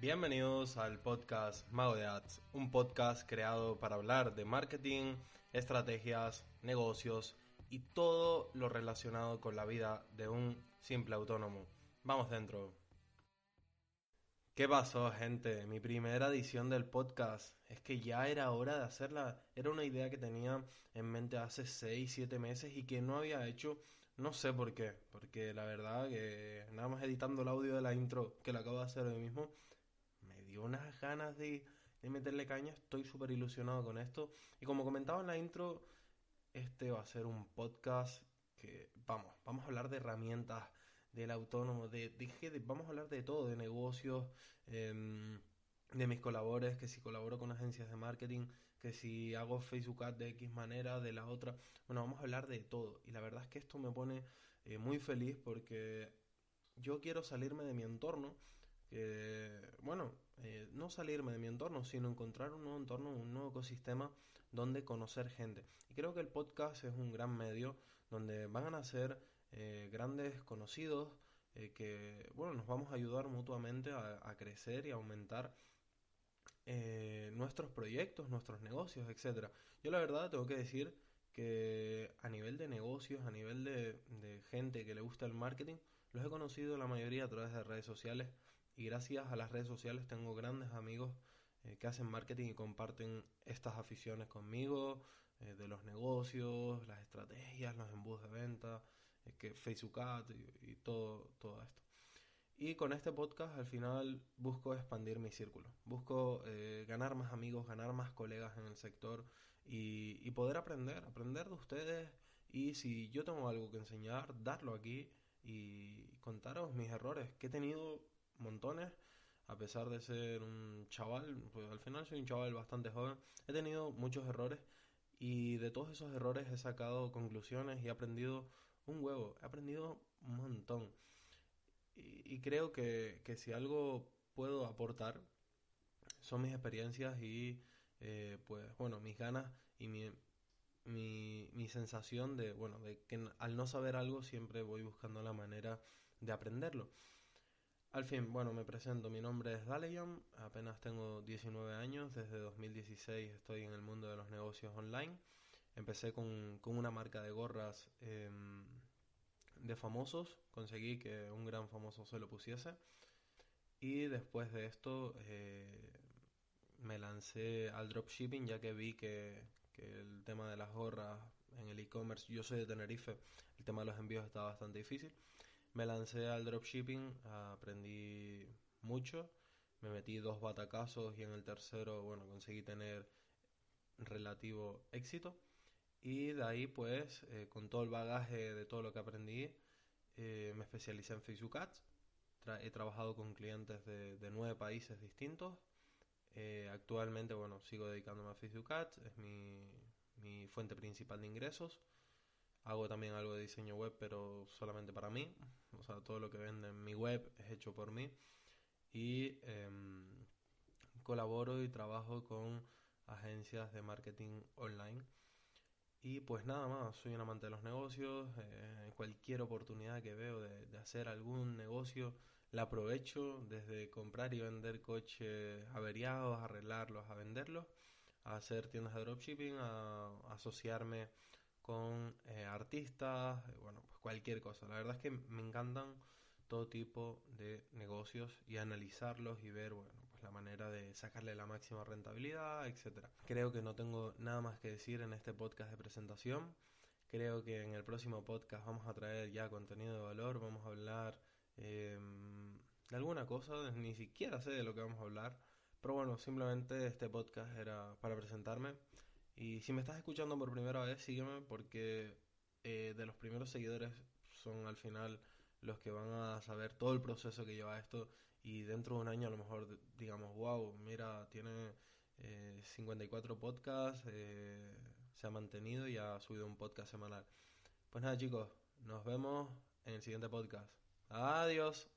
Bienvenidos al podcast Mago de Ads, un podcast creado para hablar de marketing, estrategias, negocios y todo lo relacionado con la vida de un simple autónomo. Vamos dentro. ¿Qué pasó, gente? Mi primera edición del podcast. Es que ya era hora de hacerla. Era una idea que tenía en mente hace 6, 7 meses y que no había hecho. No sé por qué. Porque la verdad que nada más editando el audio de la intro que lo acabo de hacer hoy mismo, dio unas ganas de, de meterle caña. Estoy súper ilusionado con esto. Y como comentaba en la intro, este va a ser un podcast que, vamos, vamos a hablar de herramientas del autónomo, de, dije, vamos a hablar de todo, de negocios, em, de mis colaboradores, que si colaboro con agencias de marketing, que si hago Facebook Ads de X manera, de la otra. Bueno, vamos a hablar de todo. Y la verdad es que esto me pone eh, muy feliz porque yo quiero salirme de mi entorno. Que, bueno, eh, no salirme de mi entorno, sino encontrar un nuevo entorno, un nuevo ecosistema donde conocer gente. Y creo que el podcast es un gran medio donde van a nacer eh, grandes conocidos eh, que, bueno, nos vamos a ayudar mutuamente a, crecer y aumentar eh, nuestros proyectos, nuestros negocios, etcétera. Yo la verdad tengo que decir que a nivel de negocios, a nivel de gente que le gusta el marketing, los he conocido la mayoría a través de redes sociales y gracias a las redes sociales tengo grandes amigos que hacen marketing y comparten estas aficiones conmigo, de los negocios, las estrategias, los embudos de venta, que Facebook Ads y, todo, todo esto. Y con este podcast al final busco expandir mi círculo, busco eh, ganar más amigos, ganar más colegas en el sector y, poder aprender, aprender de ustedes y si yo tengo algo que enseñar, darlo aquí y contaros mis errores, que he tenido montones, a pesar de ser un chaval, pues al final soy un chaval bastante joven, he tenido muchos errores y de todos esos errores he sacado conclusiones y he aprendido un huevo, he aprendido un montón. Y, creo que, si algo puedo aportar son mis experiencias y eh, pues bueno, mis ganas y mi, mi, mi, sensación de, bueno, de que al no saber algo siempre voy buscando la manera de aprenderlo. Al fin, bueno, me presento, mi nombre es Daleon, apenas tengo 19 años, desde 2016 estoy en el mundo de los negocios online. Empecé con, con una marca de gorras em, de famosos, conseguí que un gran famoso se lo pusiese. Y después de esto eh, me lancé al dropshipping ya que vi que, que el tema de las gorras en el e-commerce, yo soy de Tenerife, el tema de los envíos estaba bastante difícil. Me lancé al dropshipping, aprendí mucho, me metí dos batacazos y en el tercero, bueno, conseguí tener relativo éxito. Y de ahí, pues, eh, con todo el bagaje de todo lo que aprendí, eh, me especialicé en Facebook Ads. he trabajado con clientes de, nueve países distintos. Eh, actualmente, bueno, sigo dedicándome a Facebook Ads, es mi, mi fuente principal de ingresos. Hago también algo de diseño web, pero solamente para mí. O sea, todo lo que vende en mi web es hecho por mí. Y em, colaboro y trabajo con agencias de marketing online y pues nada más, soy un amante de los negocios, eh, cualquier oportunidad que veo de, hacer algún negocio la aprovecho, desde comprar y vender coches averiados, arreglarlos, a venderlos, a hacer tiendas de dropshipping, a, asociarme con eh, artistas, eh, bueno, pues cualquier cosa. La verdad es que me encantan todo tipo de negocios y analizarlos y ver, bueno, pues la manera de sacarle la máxima rentabilidad, etcétera. Creo que no tengo nada más que decir en este podcast de presentación. Creo que en el próximo podcast vamos a traer ya contenido de valor, vamos a hablar em, de alguna cosa, ni siquiera sé de lo que vamos a hablar, pero bueno, simplemente este podcast era para presentarme. Y si me estás escuchando por primera vez, sígueme porque eh, de los primeros seguidores son al final los que van a saber todo el proceso que lleva esto y dentro de un año a lo mejor digamos, wow, mira, tiene eh, 54 podcasts, eh, se ha mantenido y ha subido un podcast semanal. Pues nada chicos, nos vemos en el siguiente podcast. Adiós.